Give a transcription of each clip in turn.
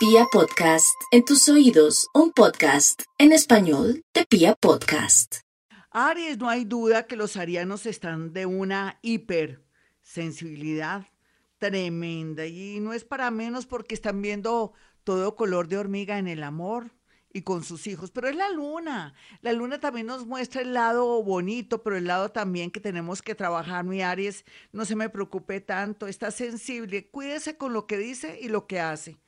Pia Podcast, en tus oídos, un podcast en español de Pia Podcast. Aries, no hay duda que los arianos están de una hipersensibilidad tremenda y no es para menos porque están viendo todo color de hormiga en el amor y con sus hijos, pero es la luna. La luna también nos muestra el lado bonito, pero el lado también que tenemos que trabajar. Mi Aries, no se me preocupe tanto, está sensible, cuídese con lo que dice y lo que hace,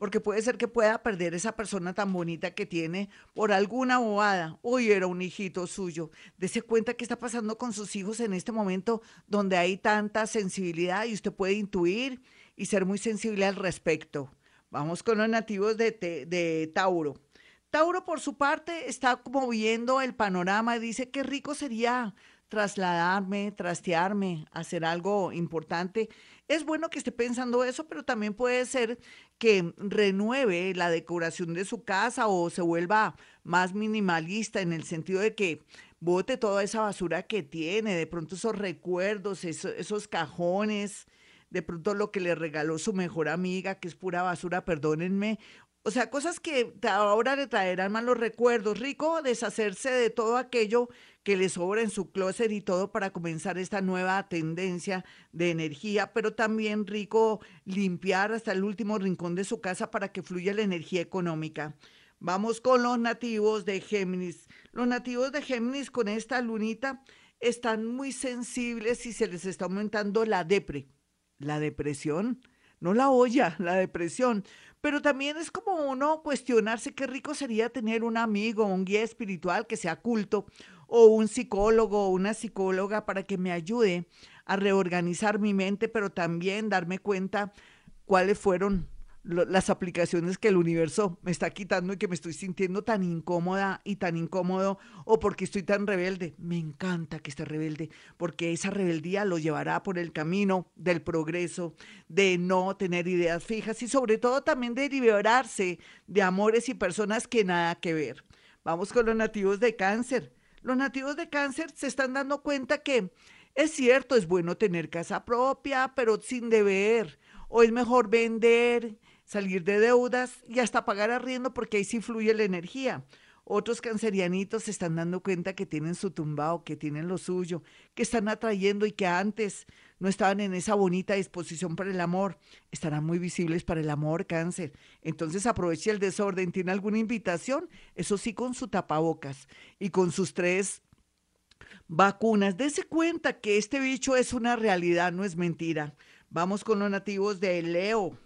porque puede ser que pueda perder esa persona tan bonita que tiene por alguna bobada. Uy, era un hijito suyo. Dese cuenta qué está pasando con sus hijos en este momento donde hay tanta sensibilidad y usted puede intuir y ser muy sensible al respecto. Vamos con los nativos de, de Tauro. Tauro, por su parte, está como viendo el panorama y dice qué rico sería trasladarme, trastearme, hacer algo importante. Es bueno que esté pensando eso, pero también puede ser que renueve la decoración de su casa o se vuelva más minimalista en el sentido de que bote toda esa basura que tiene, de pronto esos recuerdos, esos, cajones, de pronto lo que le regaló su mejor amiga, que es pura basura, perdónenme, o sea, cosas que ahora le traerán malos recuerdos. Rico deshacerse de todo aquello que le sobra en su closet y todo para comenzar esta nueva tendencia de energía, pero también rico limpiar hasta el último rincón de su casa para que fluya la energía económica. Vamos con los nativos de Géminis. Los nativos de Géminis con esta lunita están muy sensibles y se les está aumentando la depre, la depresión, no la olla, la depresión pero también es como uno cuestionarse qué rico sería tener un amigo, un guía espiritual que sea culto o un psicólogo o una psicóloga para que me ayude a reorganizar mi mente, pero también darme cuenta cuáles fueron las aplicaciones que el universo me está quitando y que me estoy sintiendo tan incómoda y tan incómodo o porque estoy tan rebelde. Me encanta que esté rebelde porque esa rebeldía lo llevará por el camino del progreso, de no tener ideas fijas y sobre todo también de liberarse de amores y personas que nada que ver. Vamos con los nativos de cáncer. Los nativos de cáncer se están dando cuenta que es cierto, es bueno tener casa propia, pero sin deber. O es mejor vender salir de deudas y hasta pagar arriendo porque ahí sí fluye la energía. Otros cancerianitos se están dando cuenta que tienen su tumbao, que tienen lo suyo, que están atrayendo y que antes no estaban en esa bonita disposición para el amor. Estarán muy visibles para el amor, cáncer. Entonces aproveche el desorden. ¿Tiene alguna invitación? Eso sí, con su tapabocas y con sus tres vacunas. Dese cuenta que este bicho es una realidad, no es mentira. Vamos con los nativos de Leo.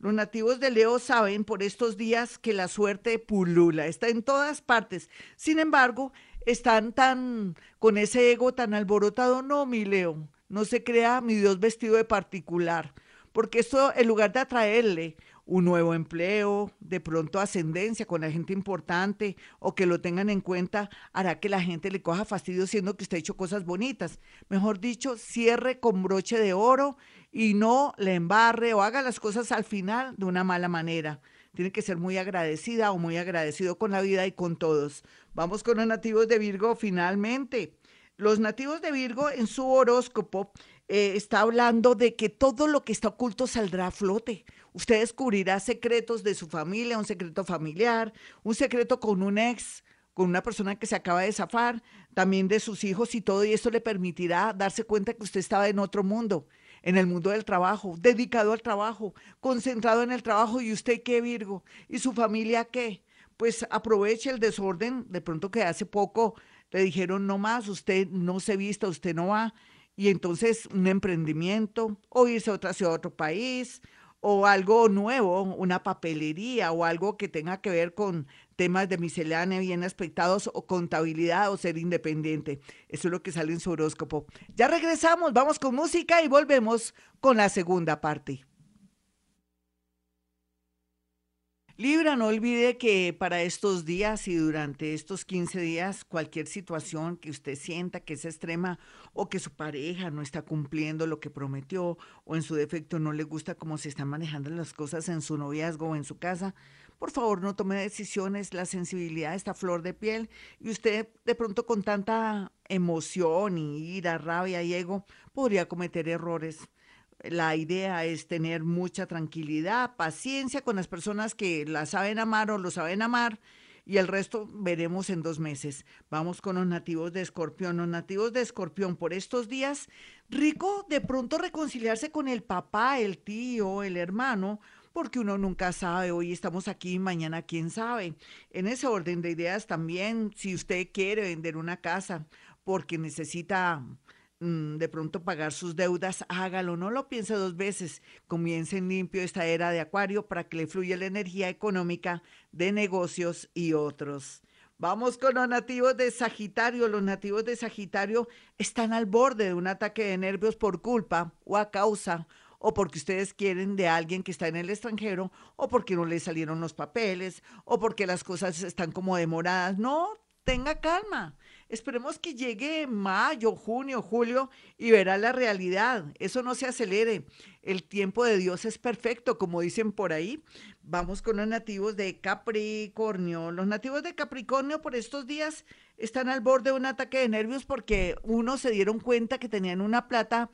Los nativos de Leo saben por estos días que la suerte pulula, está en todas partes. Sin embargo, están tan con ese ego tan alborotado, no, mi Leo, no se crea mi Dios vestido de particular, porque esto en lugar de atraerle un nuevo empleo, de pronto ascendencia con la gente importante o que lo tengan en cuenta, hará que la gente le coja fastidio siendo que usted ha hecho cosas bonitas. Mejor dicho, cierre con broche de oro y no le embarre o haga las cosas al final de una mala manera. Tiene que ser muy agradecida o muy agradecido con la vida y con todos. Vamos con los nativos de Virgo finalmente. Los nativos de Virgo en su horóscopo eh, está hablando de que todo lo que está oculto saldrá a flote. Usted descubrirá secretos de su familia, un secreto familiar, un secreto con un ex, con una persona que se acaba de zafar, también de sus hijos y todo, y esto le permitirá darse cuenta que usted estaba en otro mundo en el mundo del trabajo, dedicado al trabajo, concentrado en el trabajo. ¿Y usted qué, Virgo? ¿Y su familia qué? Pues aproveche el desorden, de pronto que hace poco le dijeron no más, usted no se vista, usted no va. Y entonces un emprendimiento, o irse a otra ciudad, a otro país, o algo nuevo, una papelería o algo que tenga que ver con temas de miscelánea bien aspectados o contabilidad o ser independiente. Eso es lo que sale en su horóscopo. Ya regresamos, vamos con música y volvemos con la segunda parte. Libra, no olvide que para estos días y durante estos 15 días, cualquier situación que usted sienta que es extrema o que su pareja no está cumpliendo lo que prometió o en su defecto no le gusta cómo se están manejando las cosas en su noviazgo o en su casa, por favor no tome decisiones, la sensibilidad está flor de piel y usted de pronto con tanta emoción y ira, rabia y ego podría cometer errores La idea es tener mucha tranquilidad, paciencia con las personas que la saben amar o lo saben amar y el resto veremos en dos meses. Vamos con los nativos de Escorpión. Los nativos de Escorpión por estos días, rico de pronto reconciliarse con el papá, el tío, el hermano, porque uno nunca sabe, hoy estamos aquí, mañana quién sabe. En ese orden de ideas también, si usted quiere vender una casa porque necesita de pronto pagar sus deudas, hágalo, no lo piense dos veces. Comiencen limpio esta era de Acuario para que le fluya la energía económica de negocios y otros. Vamos con los nativos de Sagitario. Los nativos de Sagitario están al borde de un ataque de nervios por culpa o a causa o porque ustedes quieren de alguien que está en el extranjero, o porque no le salieron los papeles, o porque las cosas están como demoradas. No, tenga calma. Esperemos que llegue mayo, junio, julio y verá la realidad. Eso no se acelere. El tiempo de Dios es perfecto, como dicen por ahí. Vamos con los nativos de Capricornio. Los nativos de Capricornio por estos días están al borde de un ataque de nervios porque uno se dieron cuenta que tenían una plata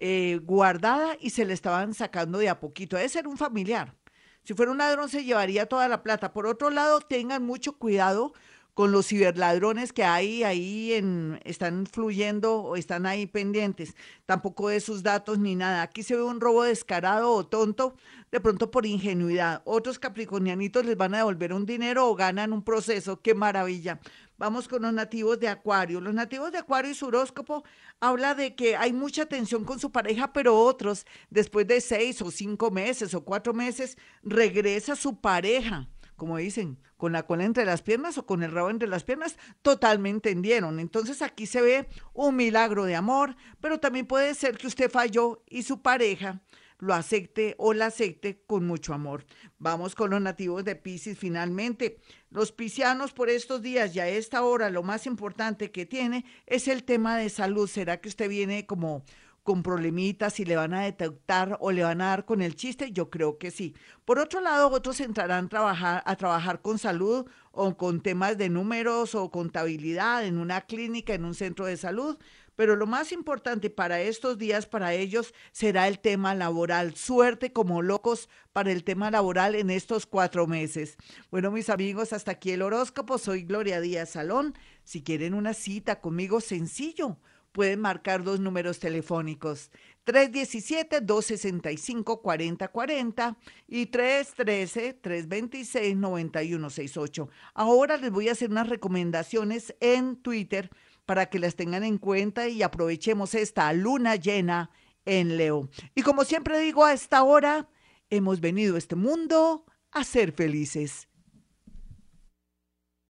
eh, guardada y se le estaban sacando de a poquito. Debe ser un familiar. Si fuera un ladrón se llevaría toda la plata. Por otro lado, tengan mucho cuidado con los ciberladrones que hay ahí en, están fluyendo o están ahí pendientes, tampoco de sus datos ni nada. Aquí se ve un robo descarado o tonto, de pronto por ingenuidad. Otros capricornianitos les van a devolver un dinero o ganan un proceso. ¡Qué maravilla! Vamos con los nativos de Acuario. Los nativos de Acuario y su horóscopo habla de que hay mucha tensión con su pareja, pero otros, después de seis o cinco meses o cuatro meses, regresa su pareja como dicen, con la cola entre las piernas o con el rabo entre las piernas, totalmente entendieron. Entonces aquí se ve un milagro de amor, pero también puede ser que usted falló y su pareja lo acepte o la acepte con mucho amor. Vamos con los nativos de Pisces finalmente. Los piscianos por estos días y a esta hora lo más importante que tiene es el tema de salud. ¿Será que usted viene como con problemitas y le van a detectar o le van a dar con el chiste? Yo creo que sí. Por otro lado, otros entrarán a trabajar, con salud o con temas de números o contabilidad en una clínica, en un centro de salud. Pero lo más importante para estos días, para ellos, será el tema laboral. Suerte como locos para el tema laboral en estos cuatro meses. Bueno, mis amigos, hasta aquí el horóscopo. Soy Gloria Díaz Salón. Si quieren una cita conmigo, sencillo pueden marcar dos números telefónicos, 317-265-4040 y 313-326-9168. Ahora les voy a hacer unas recomendaciones en Twitter para que las tengan en cuenta y aprovechemos esta luna llena en Leo. Y como siempre digo, a esta hora hemos venido a este mundo a ser felices.